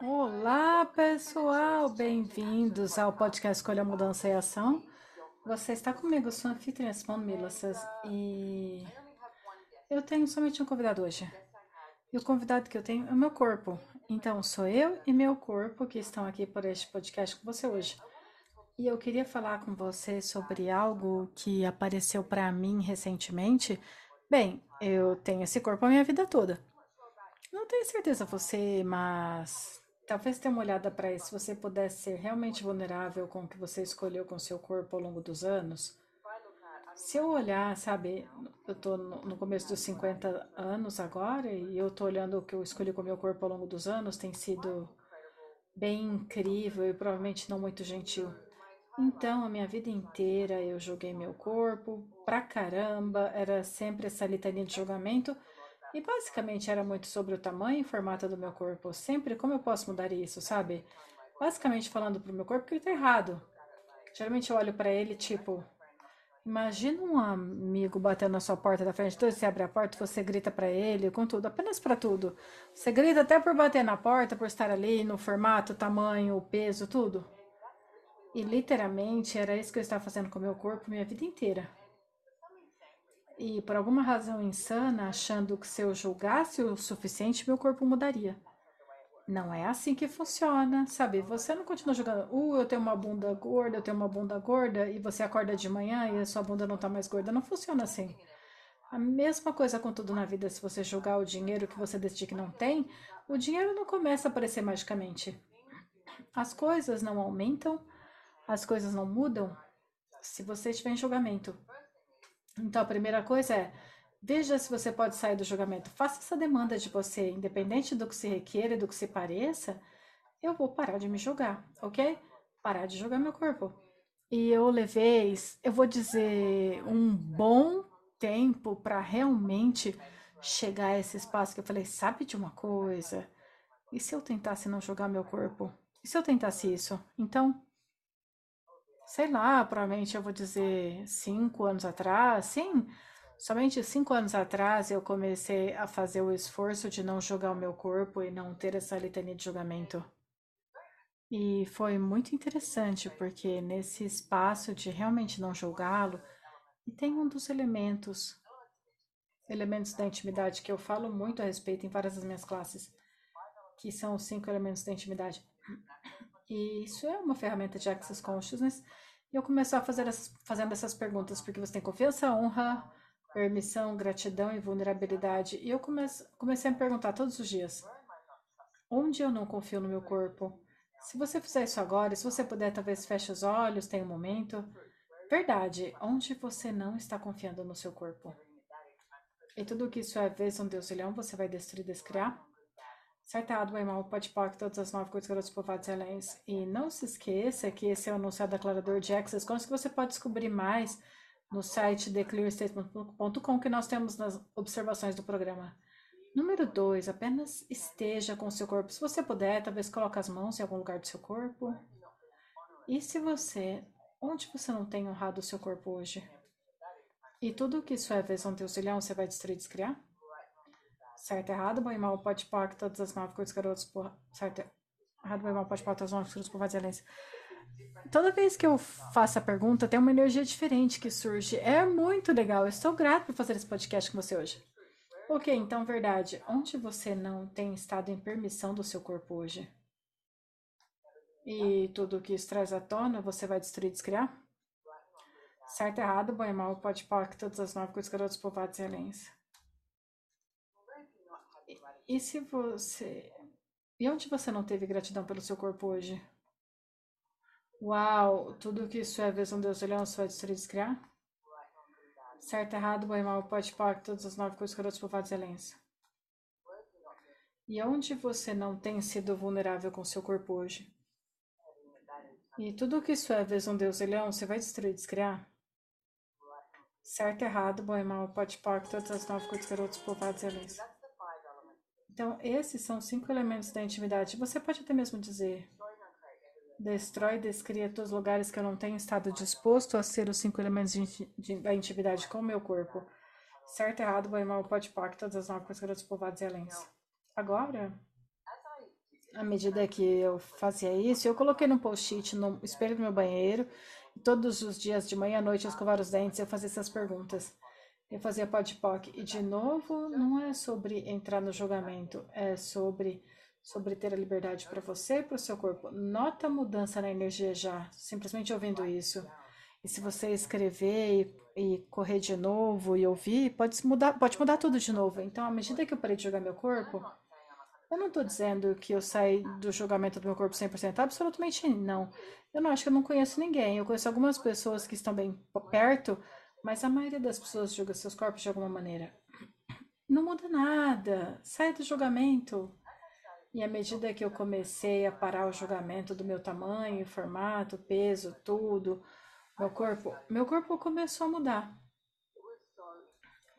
Olá, pessoal! Bem-vindos ao podcast Escolha Mudança e Ação. Você está comigo, sou anfitriã Simone Milassas e eu tenho somente um convidado hoje. E o convidado que eu tenho é o meu corpo. Então, sou eu e meu corpo que estão aqui por este podcast com você hoje. E eu queria falar com você sobre algo que apareceu para mim recentemente. Bem, eu tenho esse corpo a minha vida toda. Não tenho certeza você, mas talvez tenha uma olhada para isso. Se você pudesse ser realmente vulnerável com o que você escolheu com seu corpo ao longo dos anos, se eu olhar, sabe, eu tô no começo dos 50 anos agora e eu tô olhando o que eu escolhi com meu corpo ao longo dos anos, tem sido bem incrível e provavelmente não muito gentil. Então, a minha vida inteira eu joguei meu corpo pra caramba, era sempre essa litania de julgamento e basicamente era muito sobre o tamanho e formato do meu corpo. Sempre como eu posso mudar isso, sabe? Basicamente falando pro meu corpo que ele tá errado. Geralmente eu olho para ele tipo, Imagina um amigo batendo na sua porta da frente, então você abre a porta, você grita para ele, com tudo, apenas para tudo. Você grita até por bater na porta, por estar ali no formato, tamanho, peso, tudo. E literalmente era isso que eu estava fazendo com meu corpo minha vida inteira. E por alguma razão insana, achando que se eu julgasse o suficiente, meu corpo mudaria. Não é assim que funciona, sabe? Você não continua jogando, uh, eu tenho uma bunda gorda, eu tenho uma bunda gorda, e você acorda de manhã e a sua bunda não tá mais gorda. Não funciona assim. A mesma coisa com tudo na vida, se você jogar o dinheiro que você decidir que não tem, o dinheiro não começa a aparecer magicamente. As coisas não aumentam, as coisas não mudam se você estiver em julgamento. Então a primeira coisa é Veja se você pode sair do julgamento. Faça essa demanda de você, independente do que se requer e do que se pareça. Eu vou parar de me julgar, ok? Parar de julgar meu corpo. E eu levei, eu vou dizer, um bom tempo para realmente chegar a esse espaço que eu falei, sabe de uma coisa? E se eu tentasse não julgar meu corpo? E se eu tentasse isso? Então, sei lá, provavelmente eu vou dizer cinco anos atrás, sim, Somente cinco anos atrás eu comecei a fazer o esforço de não julgar o meu corpo e não ter essa litania de julgamento. E foi muito interessante porque nesse espaço de realmente não julgá-lo, tem um dos elementos, elementos da intimidade que eu falo muito a respeito em várias das minhas classes, que são os cinco elementos da intimidade. E isso é uma ferramenta de Access Consciousness. E eu comecei a fazer essas, fazendo essas perguntas porque você tem confiança, honra, permissão, gratidão e vulnerabilidade. E eu comece, comecei a me perguntar todos os dias: onde eu não confio no meu corpo? Se você fizer isso agora, se você puder, talvez feche os olhos, tenha um momento. Verdade, onde você não está confiando no seu corpo? E tudo que isso é vez um Deus leão, você vai destruir, descriar? Errado, bem mal, pode pôr todas as nove coisas garotos povoados excelentes. E não se esqueça que esse é o anunciado declarador de Access Conscious, que você pode descobrir mais no site theclearstatement.com que nós temos nas observações do programa. Número 2, apenas esteja com seu corpo. Se você puder, talvez coloque as mãos em algum lugar do seu corpo. E se você, onde você não tem honrado o seu corpo hoje? E tudo que isso é visão teusilhão, você vai destruir e descriar? Certo, errado, bom e mal, pode pôr todas as nove coisas garotos por... Certo, errado, bom e mal, pode pôr todas as nove coisas por vazilência. Toda vez que eu faço a pergunta, tem uma energia diferente que surge. É muito legal. Eu estou grato por fazer esse podcast com você hoje. Ok, então, verdade. Onde você não tem estado em permissão do seu corpo hoje? E tudo que isso traz à tona, você vai destruir e descriar? Certo, errado, bom e mal, pode pôr todas as nove coisas garotos povoados e alens. E, e se você... E onde você não teve gratidão pelo seu corpo hoje? Uau, tudo que isso é visão Deus olhão, vai destruir e descriar? Certo, errado, bom e mal, pode pôr todas as nove coisas povoados e excelência. E onde você não tem sido vulnerável com seu corpo hoje? E tudo que isso é, vez um Deus e leão, você vai destruir, descriar? Certo, errado, bom e mal, pode pacto, todas as nove coisas, garotos, povoados e além. Então, esses são cinco elementos da intimidade. Você pode até mesmo dizer: destrói, descria todos os lugares que eu não tenho estado disposto a ser os cinco elementos da intimidade com o meu corpo. Certo, errado, bom e mal, pode pacto, todas as nove coisas, garotos, povoados e além. Agora, à medida que eu fazia isso, eu coloquei no post-it no espelho do meu banheiro. Todos os dias, de manhã à noite, eu escovava os dentes, eu fazia essas perguntas. Eu fazia podpoc. E, de novo, não é sobre entrar no julgamento, é sobre, sobre ter a liberdade para você e para o seu corpo. Nota a mudança na energia já, simplesmente ouvindo isso. E se você escrever e, e, correr de novo e ouvir, pode mudar, pode mudar tudo de novo. Então, à medida que eu parei de jogar meu corpo, eu não estou dizendo que eu saí do julgamento do meu corpo 100%, absolutamente não. Eu não acho que eu não conheço ninguém. Eu conheço algumas pessoas que estão bem perto, mas a maioria das pessoas julga seus corpos de alguma maneira. Não muda nada. Sai do julgamento. E à medida que eu comecei a parar o julgamento do meu tamanho, formato, peso, tudo, meu corpo, meu corpo começou a mudar.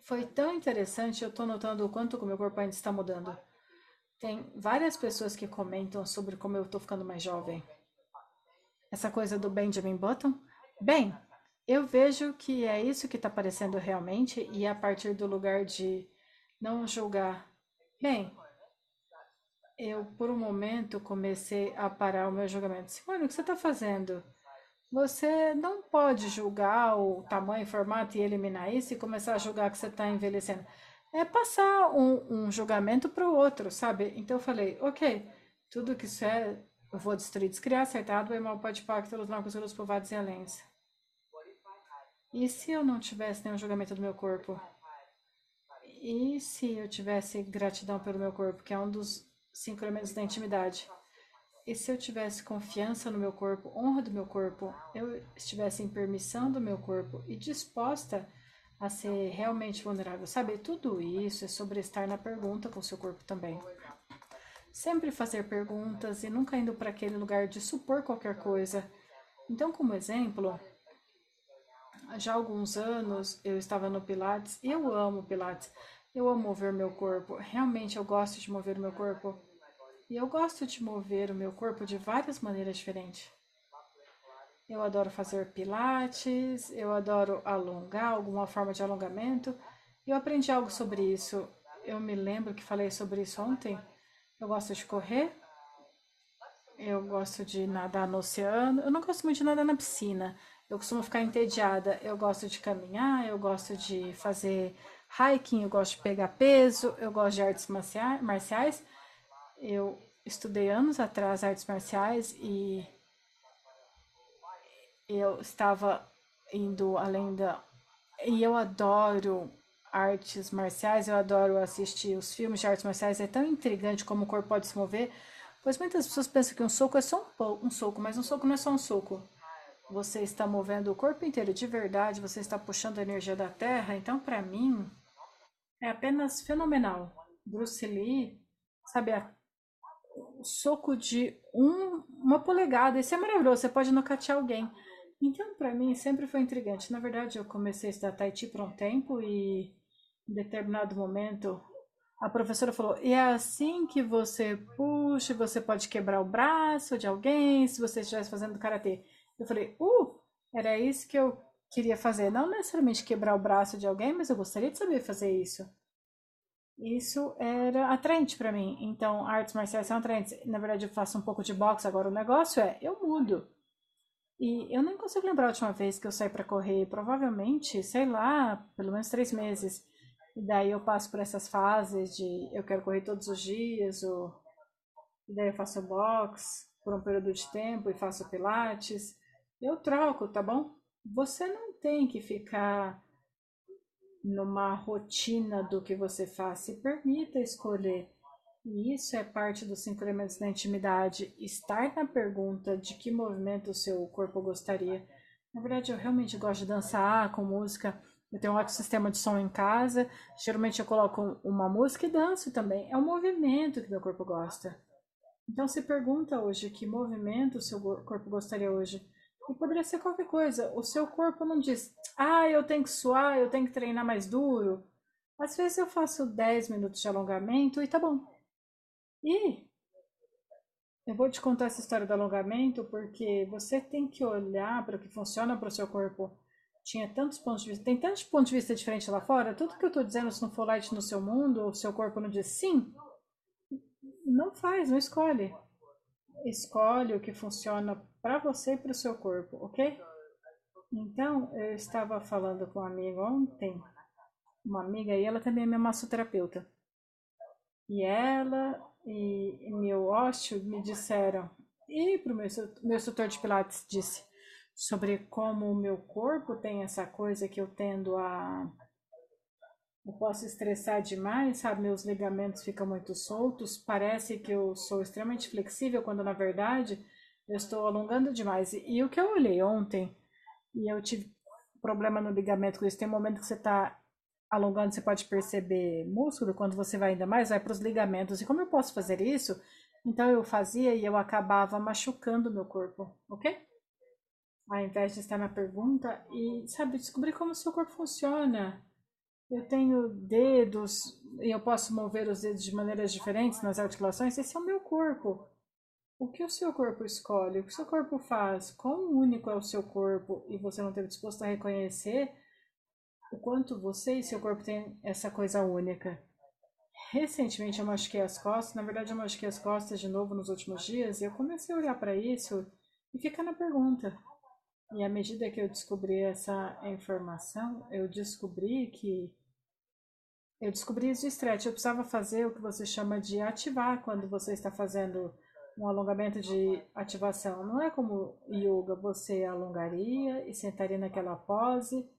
Foi tão interessante, eu estou notando o quanto o meu corpo ainda está mudando. Tem várias pessoas que comentam sobre como eu estou ficando mais jovem. Essa coisa do Benjamin Button. Bem, eu vejo que é isso que está aparecendo realmente e a partir do lugar de não julgar. Bem, eu por um momento comecei a parar o meu julgamento. Simone, o que você está fazendo? Você não pode julgar o tamanho, formato e eliminar isso e começar a julgar que você está envelhecendo é passar um, um julgamento para o outro, sabe? Então eu falei, ok, tudo que isso é, eu vou destruir, descriar, acertado, e mal pode pacto pelos marcos pelos povados e se eu não tivesse nenhum julgamento do meu corpo? E se eu tivesse gratidão pelo meu corpo, que é um dos cinco elementos da intimidade? E se eu tivesse confiança no meu corpo, honra do meu corpo, eu estivesse em permissão do meu corpo e disposta a ser realmente vulnerável. Sabe, tudo isso é sobre estar na pergunta com o seu corpo também. Sempre fazer perguntas e nunca indo para aquele lugar de supor qualquer coisa. Então, como exemplo, já há alguns anos eu estava no Pilates e eu amo Pilates. Eu amo mover meu corpo. Realmente eu gosto de mover o meu corpo. E eu gosto de mover o meu corpo de várias maneiras diferentes. Eu adoro fazer pilates, eu adoro alongar, alguma forma de alongamento. Eu aprendi algo sobre isso. Eu me lembro que falei sobre isso ontem. Eu gosto de correr. Eu gosto de nadar no oceano. Eu não gosto muito de nadar na piscina. Eu costumo ficar entediada. Eu gosto de caminhar, eu gosto de fazer hiking, eu gosto de pegar peso, eu gosto de artes marciais. Eu estudei anos atrás artes marciais e eu estava indo além da. E eu adoro artes marciais, eu adoro assistir os filmes de artes marciais, é tão intrigante como o corpo pode se mover, pois muitas pessoas pensam que um soco é só um, um soco, mas um soco não é só um soco. Você está movendo o corpo inteiro de verdade, você está puxando a energia da terra, então para mim é apenas fenomenal. Bruce Lee, sabe, o soco de um, uma polegada, isso é maravilhoso, você pode nocatear alguém. Então, para mim, sempre foi intrigante. Na verdade, eu comecei a estudar Tahiti por um tempo e, em determinado momento, a professora falou: e é assim que você puxa, você pode quebrar o braço de alguém se você estivesse fazendo karatê. Eu falei: uh, era isso que eu queria fazer. Não necessariamente quebrar o braço de alguém, mas eu gostaria de saber fazer isso. Isso era atraente para mim. Então, artes marciais são atraentes. Na verdade, eu faço um pouco de boxe. Agora, o negócio é: eu mudo. E eu nem consigo lembrar a última vez que eu saí para correr. Provavelmente, sei lá, pelo menos três meses. E daí eu passo por essas fases de eu quero correr todos os dias, ou e daí eu faço box por um período de tempo e faço pilates. Eu troco, tá bom? Você não tem que ficar numa rotina do que você faz. Se permita escolher e isso é parte dos cinco elementos da intimidade. Estar na pergunta de que movimento o seu corpo gostaria. Na verdade, eu realmente gosto de dançar com música. Eu tenho um ótimo sistema de som em casa. Geralmente eu coloco uma música e danço também. É um movimento que meu corpo gosta. Então se pergunta hoje que movimento o seu corpo gostaria hoje. E poderia ser qualquer coisa. O seu corpo não diz, ah, eu tenho que suar, eu tenho que treinar mais duro. Às vezes eu faço 10 minutos de alongamento e tá bom. E eu vou te contar essa história do alongamento porque você tem que olhar para o que funciona para o seu corpo. Tinha tantos pontos de vista, tem tantos pontos de vista diferentes lá fora. Tudo que eu estou dizendo, se não for light no seu mundo, o seu corpo não diz sim, não faz, não escolhe. Escolhe o que funciona para você e para o seu corpo, ok? Então, eu estava falando com uma amiga ontem, uma amiga, e ela também é minha massoterapeuta. E ela e meu ósteo me disseram, e para o meu, meu instrutor de Pilates disse, sobre como o meu corpo tem essa coisa que eu tendo a. Eu posso estressar demais, sabe? Meus ligamentos ficam muito soltos. Parece que eu sou extremamente flexível, quando na verdade eu estou alongando demais. E, o que eu olhei ontem, e eu tive problema no ligamento com isso, tem um momento que você está alongando, você pode perceber músculo, quando você vai ainda mais, vai para os ligamentos. E como eu posso fazer isso? Então eu fazia e eu acabava machucando meu corpo, ok? Ao invés de estar na pergunta e, sabe, descobrir como o seu corpo funciona. Eu tenho dedos e eu posso mover os dedos de maneiras diferentes nas articulações. Esse é o meu corpo. O que o seu corpo escolhe? O que o seu corpo faz? Quão único é o seu corpo e você não esteve disposto a reconhecer o quanto você e seu corpo têm essa coisa única. Recentemente eu machuquei as costas, na verdade eu machuquei as costas de novo nos últimos dias e eu comecei a olhar para isso e ficar na pergunta. E à medida que eu descobri essa informação, eu descobri que eu descobri isso de stretch. Eu precisava fazer o que você chama de ativar quando você está fazendo um alongamento de ativação. Não é como yoga, você alongaria e sentaria naquela pose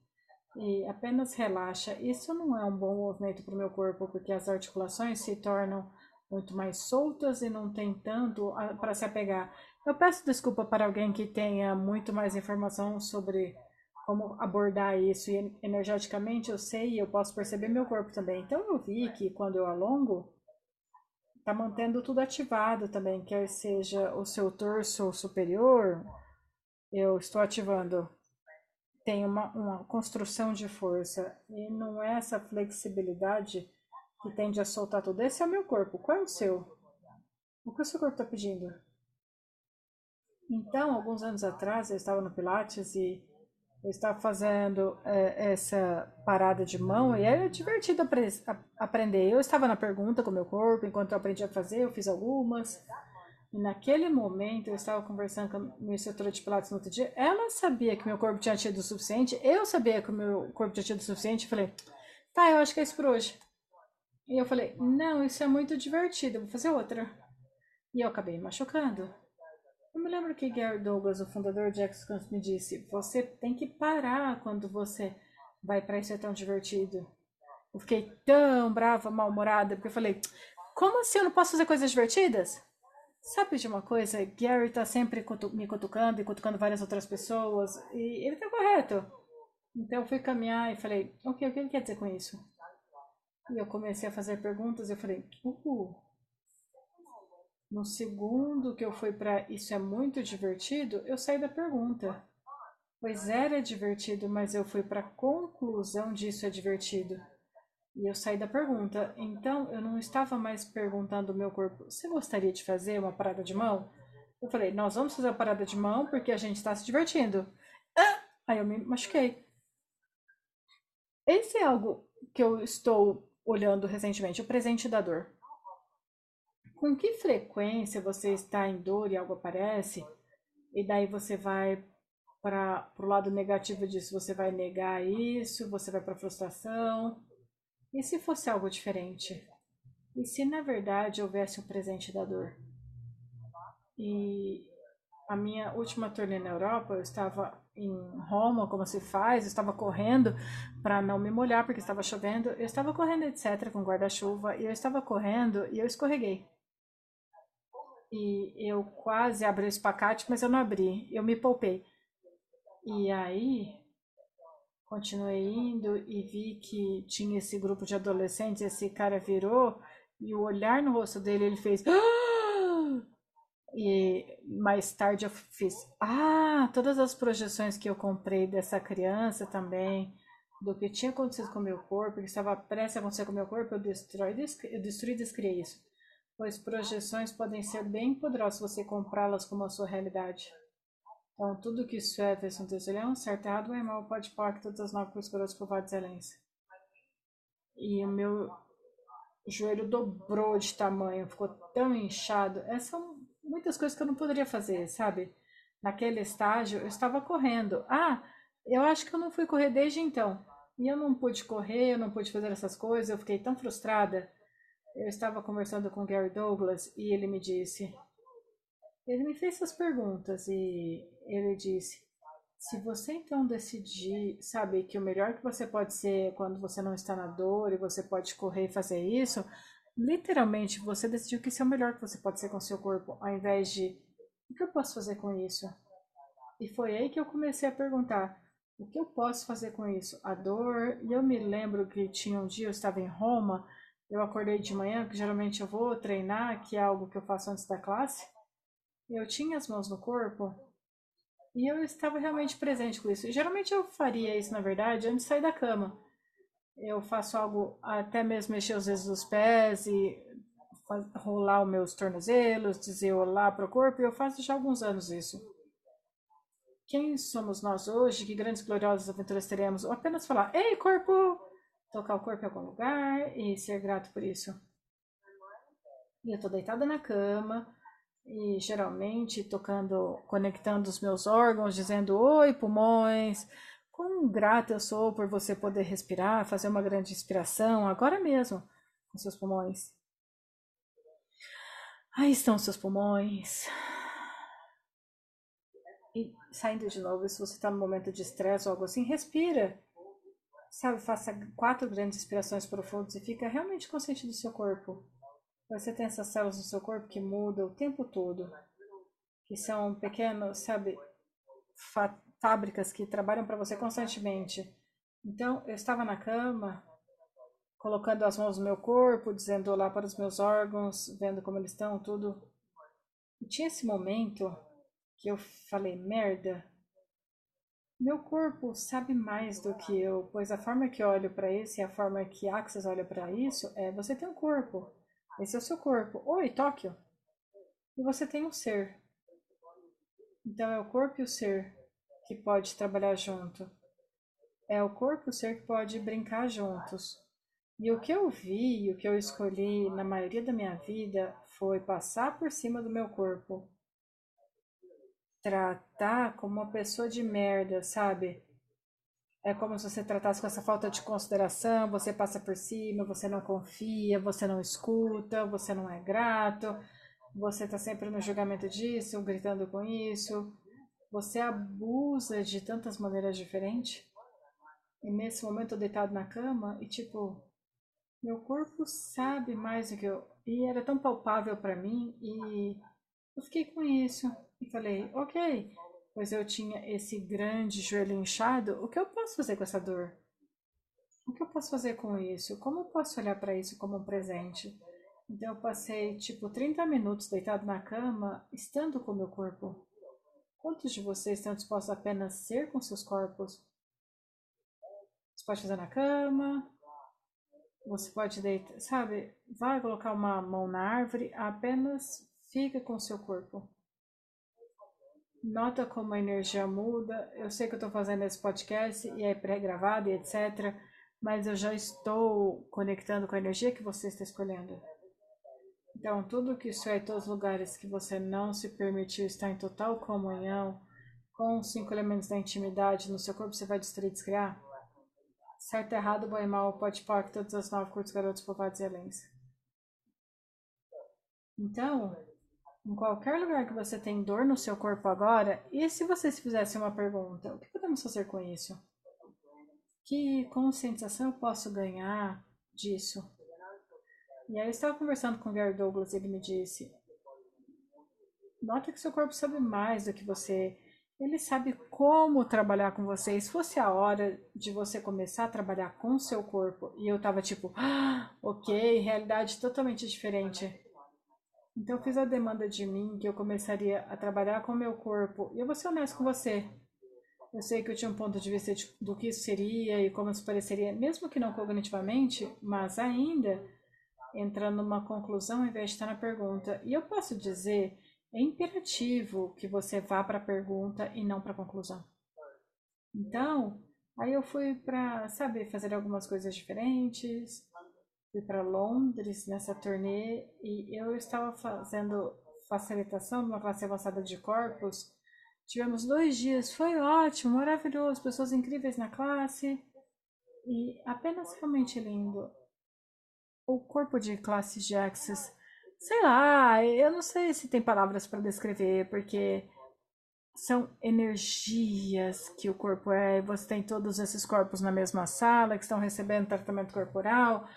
e apenas relaxa. Isso não é um bom movimento para o meu corpo, porque as articulações se tornam muito mais soltas e não tem tanto para se apegar. Eu peço desculpa para alguém que tenha muito mais informação sobre como abordar isso e energeticamente eu sei e eu posso perceber meu corpo também. Então eu vi que quando eu alongo, tá mantendo tudo ativado também, quer seja o seu torso superior, eu estou ativando tem uma, uma construção de força e não é essa flexibilidade que tende a soltar tudo. Esse é o meu corpo. Qual é o seu? O que o seu corpo está pedindo? Então, alguns anos atrás, eu estava no Pilates e eu estava fazendo é, essa parada de mão e era divertido apre aprender. Eu estava na pergunta com o meu corpo, enquanto eu aprendia a fazer, eu fiz algumas. E naquele momento eu estava conversando com a minha instrutora de Pilates no outro dia. Ela sabia que meu corpo tinha tido o suficiente, eu sabia que o meu corpo tinha tido o suficiente. Eu falei, tá, eu acho que é isso por hoje. E eu falei, não, isso é muito divertido, vou fazer outra. E eu acabei me machucando. Eu me lembro que Gary Douglas, o fundador de X-Cons, me disse: você tem que parar quando você vai para isso é tão divertido. Eu fiquei tão brava, mal-humorada, porque eu falei: como assim eu não posso fazer coisas divertidas? Sabe de uma coisa? Gary tá sempre me cutucando e cutucando várias outras pessoas. E ele tá correto. Então eu fui caminhar e falei, ok, o que ele quer dizer com isso? E eu comecei a fazer perguntas e eu falei, uh, no segundo que eu fui para isso é muito divertido, eu saí da pergunta. Pois era divertido, mas eu fui para a conclusão disso é divertido. E eu saí da pergunta. Então, eu não estava mais perguntando ao meu corpo: você gostaria de fazer uma parada de mão? Eu falei: nós vamos fazer a parada de mão porque a gente está se divertindo. Ah! Aí eu me machuquei. Esse é algo que eu estou olhando recentemente: o presente da dor. Com que frequência você está em dor e algo aparece? E daí você vai para o lado negativo disso, você vai negar isso, você vai para frustração, e se fosse algo diferente? E se na verdade houvesse um presente da dor? E a minha última turnê na Europa, eu estava em Roma, como se faz, eu estava correndo para não me molhar porque estava chovendo. Eu estava correndo, etc, com guarda-chuva, e eu estava correndo e eu escorreguei. E eu quase abri o espacate, mas eu não abri. Eu me poupei. E aí continuei indo e vi que tinha esse grupo de adolescentes, esse cara virou e o olhar no rosto dele, ele fez. E mais tarde eu fiz. Ah, todas as projeções que eu comprei dessa criança também, do que tinha acontecido com o meu corpo, que estava prestes a acontecer com o meu corpo, eu destruí e descriei isso. Pois projeções podem ser bem poderosas se você comprá-las como a sua realidade. Então, tudo que isso é versão terceirão, certo, errado, bem, mal, pode pôr todas as nove coisas por de excelência. E o meu joelho dobrou de tamanho, ficou tão inchado. Essas são muitas coisas que eu não poderia fazer, sabe? Naquele estágio, eu estava correndo. Ah, eu acho que eu não fui correr desde então. E eu não pude correr, eu não pude fazer essas coisas, eu fiquei tão frustrada. Eu estava conversando com o Gary Douglas e ele me disse: ele me fez essas perguntas e ele disse: se você então decidir, sabe, que o melhor que você pode ser quando você não está na dor e você pode correr e fazer isso, literalmente você decidiu que isso é o melhor que você pode ser com seu corpo, ao invés de o que eu posso fazer com isso? E foi aí que eu comecei a perguntar: o que eu posso fazer com isso? A dor. E eu me lembro que tinha um dia eu estava em Roma, eu acordei de manhã, que geralmente eu vou treinar, que é algo que eu faço antes da classe. Eu tinha as mãos no corpo e eu estava realmente presente com isso. E, geralmente eu faria isso, na verdade, antes de sair da cama. Eu faço algo, até mesmo mexer os dedos dos pés e rolar os meus tornozelos, dizer olá para o corpo, e eu faço já há alguns anos isso. Quem somos nós hoje? Que grandes gloriosas aventuras teremos? Ou apenas falar, ei, corpo! Tocar o corpo em algum lugar e ser grato por isso. E eu estou deitada na cama, e geralmente tocando, conectando os meus órgãos, dizendo oi pulmões, quão grato eu sou por você poder respirar, fazer uma grande inspiração agora mesmo com seus pulmões. Aí estão seus pulmões. E saindo de novo, se você está no momento de estresse ou algo assim, respira. Sabe, faça quatro grandes inspirações profundas e fica realmente consciente do seu corpo. Você tem essas células no seu corpo que mudam o tempo todo, que são pequenos, sabe, fábricas que trabalham para você constantemente. Então, eu estava na cama, colocando as mãos no meu corpo, dizendo olá para os meus órgãos, vendo como eles estão, tudo. E tinha esse momento que eu falei, merda, meu corpo sabe mais do que eu, pois a forma que olho para isso e a forma que Axis olha para isso é você tem um corpo. Esse é o seu corpo. Oi, Tóquio. E você tem um ser. Então é o corpo e o ser que pode trabalhar junto. É o corpo e o ser que pode brincar juntos. E o que eu vi, o que eu escolhi na maioria da minha vida foi passar por cima do meu corpo. Tratar como uma pessoa de merda, sabe? É como se você tratasse com essa falta de consideração, você passa por cima, você não confia, você não escuta, você não é grato, você está sempre no julgamento disso, gritando com isso. Você abusa de tantas maneiras diferentes. E nesse momento eu deitado na cama e tipo, meu corpo sabe mais do que eu. E era tão palpável para mim e eu fiquei com isso e falei, ok, pois eu tinha esse grande joelho inchado, o que eu posso fazer com essa dor? O que eu posso fazer com isso? Como eu posso olhar para isso como um presente? Então eu passei tipo 30 minutos deitado na cama, estando com meu corpo. Quantos de vocês estão dispostos a apenas ser com seus corpos? Você pode fazer na cama, você pode deitar, sabe? Vai colocar uma mão na árvore, apenas fica com seu corpo. Nota como a energia muda. Eu sei que eu estou fazendo esse podcast e é pré-gravado e etc. Mas eu já estou conectando com a energia que você está escolhendo. Então, tudo que isso é todos os lugares que você não se permitiu estar em total comunhão com os cinco elementos da intimidade no seu corpo, você vai destruir e descriar? Certo, errado, bom e mal, pode pôr todas as nove curtos garotos, povados e alens. Então, em qualquer lugar que você tem dor no seu corpo agora, e se você se fizesse uma pergunta, o que podemos fazer com isso? Que conscientização eu posso ganhar disso? E aí eu estava conversando com o Gary Douglas e ele me disse, nota que seu corpo sabe mais do que você. Ele sabe como trabalhar com você. E se fosse a hora de você começar a trabalhar com seu corpo, e eu tava tipo, ah, ok, realidade totalmente diferente. Então eu fiz a demanda de mim que eu começaria a trabalhar com o meu corpo. E eu vou ser honesto com você. Eu sei que eu tinha um ponto de vista do que isso seria e como isso pareceria, mesmo que não cognitivamente, mas ainda entrando numa conclusão ao invés de estar na pergunta. E eu posso dizer é imperativo que você vá para a pergunta e não para a conclusão. Então, aí eu fui para, sabe, fazer algumas coisas diferentes. Fui para Londres nessa turnê e eu estava fazendo facilitação numa classe avançada de corpos. Tivemos dois dias, foi ótimo, maravilhoso, pessoas incríveis na classe e apenas realmente lindo. O corpo de classes de Access Sei lá, eu não sei se tem palavras para descrever, porque são energias que o corpo é. Você tem todos esses corpos na mesma sala que estão recebendo tratamento corporal,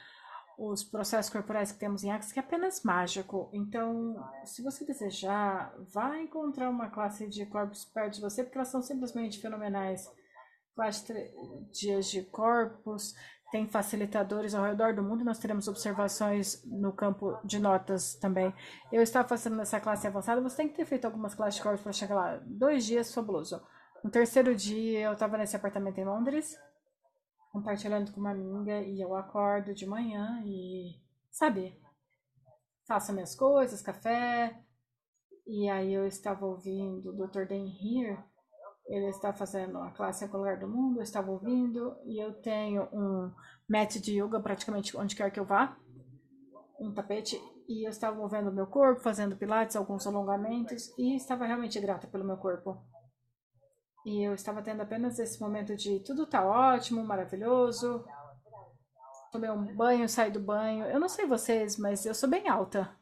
os processos corporais que temos em Axis, que é apenas mágico. Então, se você desejar, vá encontrar uma classe de corpos perto de você, porque elas são simplesmente fenomenais. Dias de corpos, tem facilitadores ao redor do mundo, nós teremos observações no campo de notas também. Eu estava fazendo essa classe avançada, você tem que ter feito algumas classes de corpos para chegar lá. Dois dias fabuloso. No terceiro dia, eu estava nesse apartamento em Londres, compartilhando com uma amiga, e eu acordo de manhã e, sabe, faço minhas coisas, café, e aí eu estava ouvindo o Dr. Dan Here, ele está fazendo a classe lugar do mundo, eu estava ouvindo, e eu tenho um mat de yoga praticamente onde quer que eu vá, um tapete, e eu estava movendo meu corpo, fazendo pilates, alguns alongamentos, e estava realmente grata pelo meu corpo. E eu estava tendo apenas esse momento de tudo tá ótimo, maravilhoso. Tomei um banho, saí do banho. Eu não sei vocês, mas eu sou bem alta.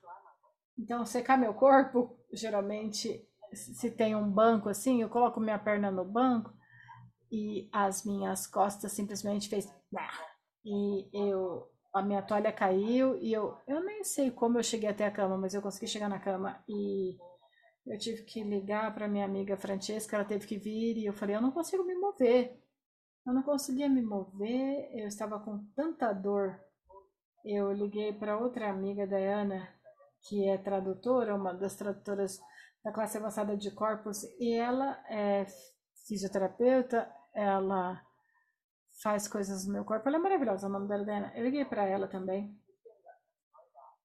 Então, secar meu corpo, geralmente se tem um banco assim, eu coloco minha perna no banco e as minhas costas simplesmente fez e eu a minha toalha caiu e eu eu nem sei como eu cheguei até a cama, mas eu consegui chegar na cama e eu tive que ligar para minha amiga Francesca, ela teve que vir e eu falei, eu não consigo me mover. Eu não conseguia me mover, eu estava com tanta dor. Eu liguei para outra amiga, Diana, que é tradutora, uma das tradutoras da classe avançada de corpos e ela é fisioterapeuta, ela faz coisas no meu corpo. Ela é maravilhosa, o nome dela é Diana. Eu liguei para ela também.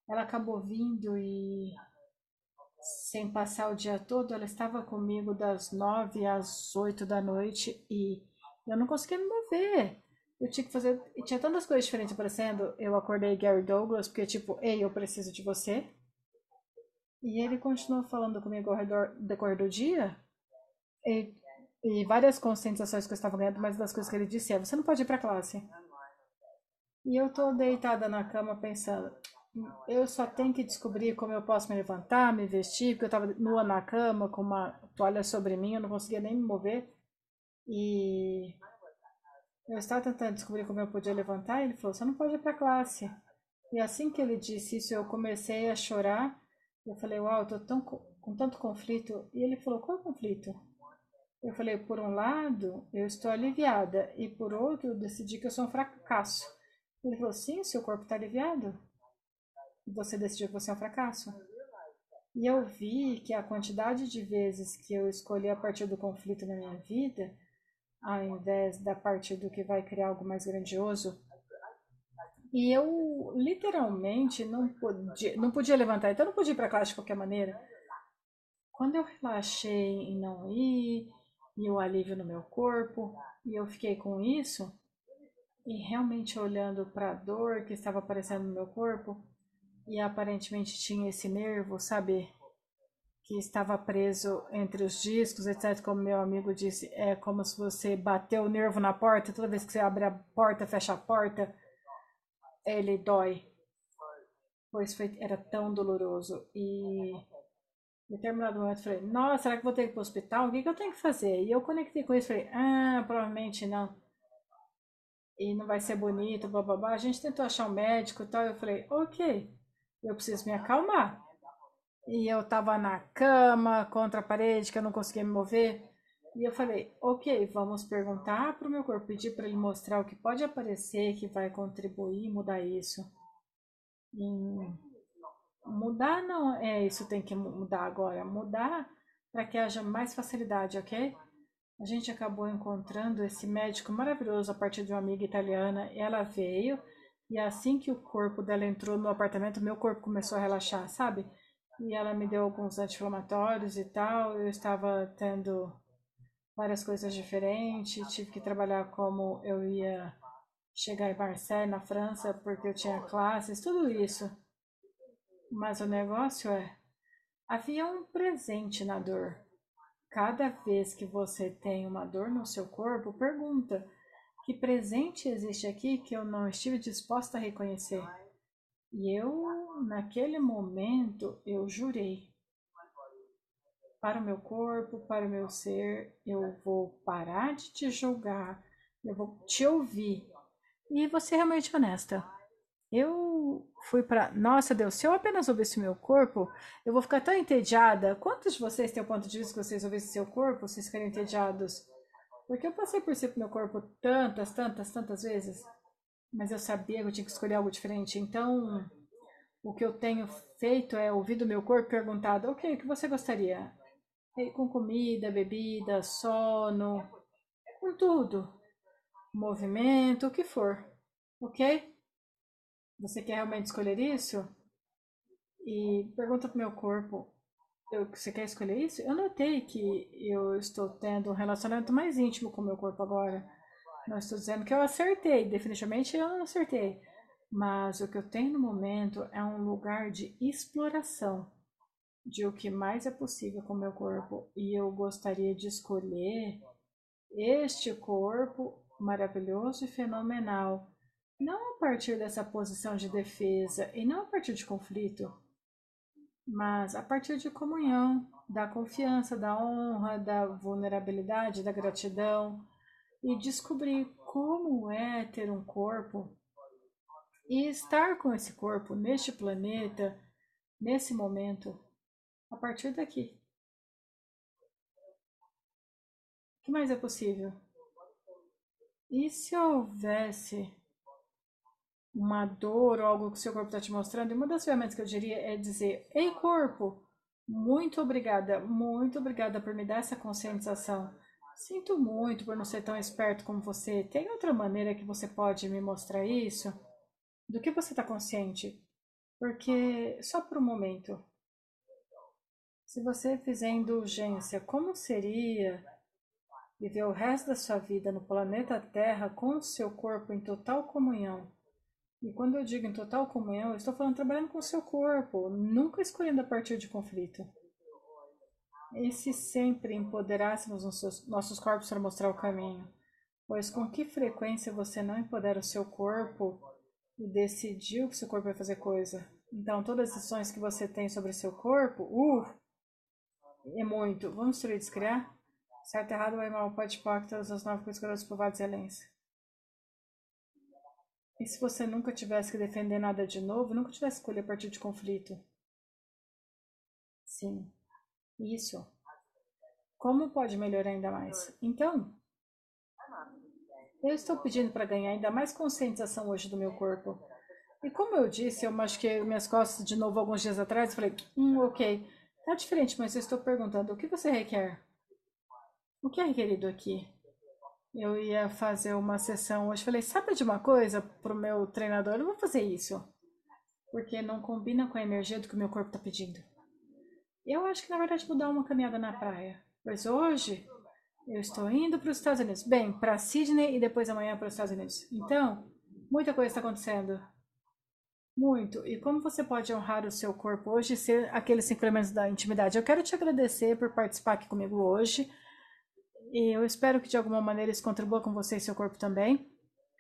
Ela acabou vindo e sem passar o dia todo, ela estava comigo das nove às oito da noite e eu não conseguia me mover. Eu tinha que fazer. E tinha tantas coisas diferentes aparecendo. Eu acordei Gary Douglas, porque, tipo, ei, eu preciso de você. E ele continuou falando comigo ao redor, decorrer do dia. E, e várias conscientizações que eu estava ganhando, mas das coisas que ele disse é: você não pode ir para classe. E eu tô deitada na cama pensando: eu só tenho que descobrir como eu posso me levantar, me vestir, porque eu estava nua na cama com uma toalha sobre mim, eu não conseguia nem me mover. E eu estava tentando descobrir como eu podia levantar, e ele falou: você não pode ir para classe. E assim que ele disse isso, eu comecei a chorar eu falei, uau, tô tão, com tanto conflito. E ele falou, qual é conflito? Eu falei, por um lado, eu estou aliviada. E por outro, eu decidi que eu sou um fracasso. Ele falou, sim, seu corpo está aliviado. Você decidiu que você é um fracasso. E eu vi que a quantidade de vezes que eu escolhi a partir do conflito na minha vida, ao invés da partir do que vai criar algo mais grandioso, e eu literalmente não podia, não podia levantar, então eu não podia ir para classe de qualquer maneira. Quando eu relaxei em não ir, e o alívio no meu corpo, e eu fiquei com isso, e realmente olhando para a dor que estava aparecendo no meu corpo, e aparentemente tinha esse nervo, sabe, que estava preso entre os discos, etc. Como meu amigo disse, é como se você bateu o nervo na porta, toda vez que você abre a porta, fecha a porta ele dói. Pois foi, era tão doloroso. E em determinado momento eu falei, nossa, será que vou ter que ir para o hospital? O que, que eu tenho que fazer? E eu conectei com isso falei, ah, provavelmente não. E não vai ser bonito, bababá. A gente tentou achar um médico e tal. Eu falei, ok, eu preciso me acalmar. E eu tava na cama, contra a parede, que eu não conseguia me mover. E eu falei, ok, vamos perguntar para o meu corpo, pedir para ele mostrar o que pode aparecer que vai contribuir, mudar isso. E mudar não é isso tem que mudar agora, mudar para que haja mais facilidade, ok? A gente acabou encontrando esse médico maravilhoso a partir de uma amiga italiana. Ela veio e assim que o corpo dela entrou no apartamento, meu corpo começou a relaxar, sabe? E ela me deu alguns anti-inflamatórios e tal. Eu estava tendo várias coisas diferentes, tive que trabalhar como eu ia chegar em Marseille, na França, porque eu tinha classes, tudo isso. Mas o negócio é, havia um presente na dor. Cada vez que você tem uma dor no seu corpo, pergunta: que presente existe aqui que eu não estive disposta a reconhecer? E eu, naquele momento, eu jurei para o meu corpo, para o meu ser, eu vou parar de te julgar, eu vou te ouvir. E você realmente honesta. Eu fui para. Nossa Deus, se eu apenas ouvisse meu corpo, eu vou ficar tão entediada. Quantos de vocês têm o ponto de vista que vocês ouvissem seu corpo, vocês ficariam entediados? Porque eu passei por cima do meu corpo tantas, tantas, tantas vezes. Mas eu sabia que eu tinha que escolher algo diferente. Então, o que eu tenho feito é ouvir do meu corpo perguntado: ok, o que você gostaria? E com comida, bebida, sono, com tudo. Movimento, o que for. Ok? Você quer realmente escolher isso? E pergunta pro meu corpo: eu, você quer escolher isso? Eu notei que eu estou tendo um relacionamento mais íntimo com o meu corpo agora. Não estou dizendo que eu acertei, definitivamente eu não acertei. Mas o que eu tenho no momento é um lugar de exploração de o que mais é possível com o meu corpo. E eu gostaria de escolher este corpo maravilhoso e fenomenal. Não a partir dessa posição de defesa e não a partir de conflito mas a partir de comunhão, da confiança, da honra, da vulnerabilidade, da gratidão e descobrir como é ter um corpo e estar com esse corpo neste planeta, nesse momento, a partir daqui. O que mais é possível? E se houvesse uma dor ou algo que o seu corpo está te mostrando, e uma das ferramentas que eu diria é dizer: Ei, corpo, muito obrigada, muito obrigada por me dar essa conscientização. Sinto muito por não ser tão esperto como você. Tem outra maneira que você pode me mostrar isso? Do que você está consciente? Porque, só por um momento, se você fizer indulgência, como seria viver o resto da sua vida no planeta Terra com o seu corpo em total comunhão? E quando eu digo em total comunhão, eu estou falando trabalhando com o seu corpo, nunca escolhendo a partir de conflito. E se sempre empoderássemos nossos, nossos corpos para mostrar o caminho? Pois com que frequência você não empodera o seu corpo e decidiu que seu corpo vai fazer coisa? Então, todas as decisões que você tem sobre seu corpo, uh, é muito. Vamos destruir e descriar? Certo, errado, bem, mal, pode, todas as nove coisas, grossas, provadas e excelência. E se você nunca tivesse que defender nada de novo, nunca tivesse que escolher a partir de conflito? Sim, isso. Como pode melhorar ainda mais? Então, eu estou pedindo para ganhar ainda mais conscientização hoje do meu corpo. E como eu disse, eu machuquei minhas costas de novo alguns dias atrás. Falei, hum, ok, tá diferente, mas eu estou perguntando, o que você requer? O que é requerido aqui? Eu ia fazer uma sessão hoje. Falei, sabe de uma coisa pro meu treinador? Eu vou fazer isso. Porque não combina com a energia do que o meu corpo está pedindo. Eu acho que na verdade vou dar uma caminhada na praia. Pois hoje eu estou indo para os Estados Unidos. Bem, para Sydney e depois amanhã para os Estados Unidos. Então, muita coisa está acontecendo. Muito. E como você pode honrar o seu corpo hoje e ser aqueles cinco elementos da intimidade? Eu quero te agradecer por participar aqui comigo hoje. E eu espero que de alguma maneira isso contribua com você e seu corpo também.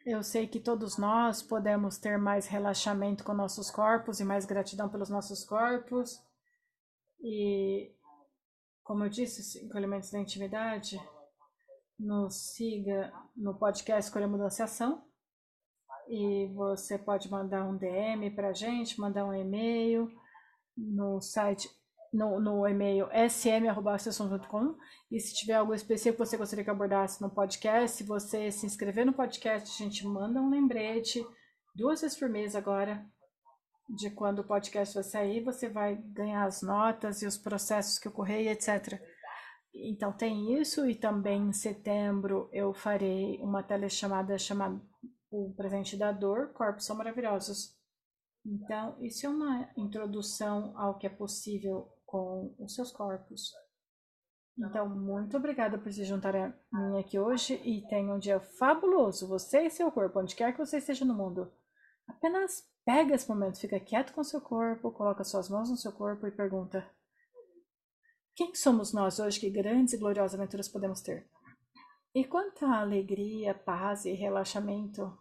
Eu sei que todos nós podemos ter mais relaxamento com nossos corpos e mais gratidão pelos nossos corpos. E, como eu disse, cinco elementos da intimidade, nos siga no podcast Escolha Mudança e Ação. E você pode mandar um DM para a gente, mandar um e-mail no site no, no e-mail sm.com e se tiver algo específico que você gostaria que abordasse no podcast, se você se inscrever no podcast, a gente manda um lembrete duas vezes por mês agora de quando o podcast vai sair, você vai ganhar as notas e os processos que ocorrem, etc. Então tem isso e também em setembro eu farei uma telechamada chamada O Presente da Dor, Corpos São Maravilhosos. Então, isso é uma introdução ao que é possível com os seus corpos. Então, muito obrigada por se juntar a mim aqui hoje e tenha um dia fabuloso, você e seu corpo, onde quer que você esteja no mundo. Apenas pega esse momento, fica quieto com seu corpo, coloca suas mãos no seu corpo e pergunta: Quem somos nós hoje? Que grandes e gloriosas aventuras podemos ter? E quanta alegria, paz e relaxamento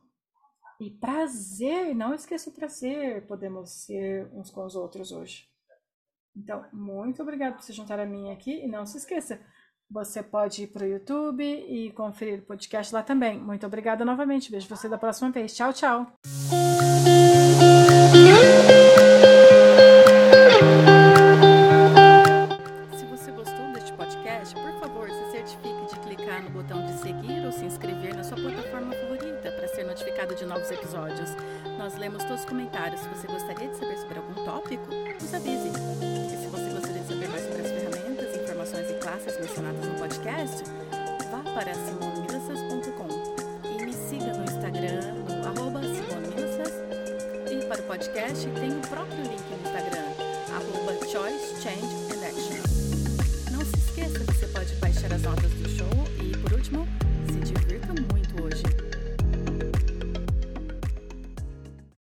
e prazer, não esqueça o prazer, podemos ser uns com os outros hoje. Então, muito obrigado por se juntar a mim aqui e não se esqueça, você pode ir para o YouTube e conferir o podcast lá também. Muito obrigada novamente. Vejo você da próxima vez. Tchau, tchau.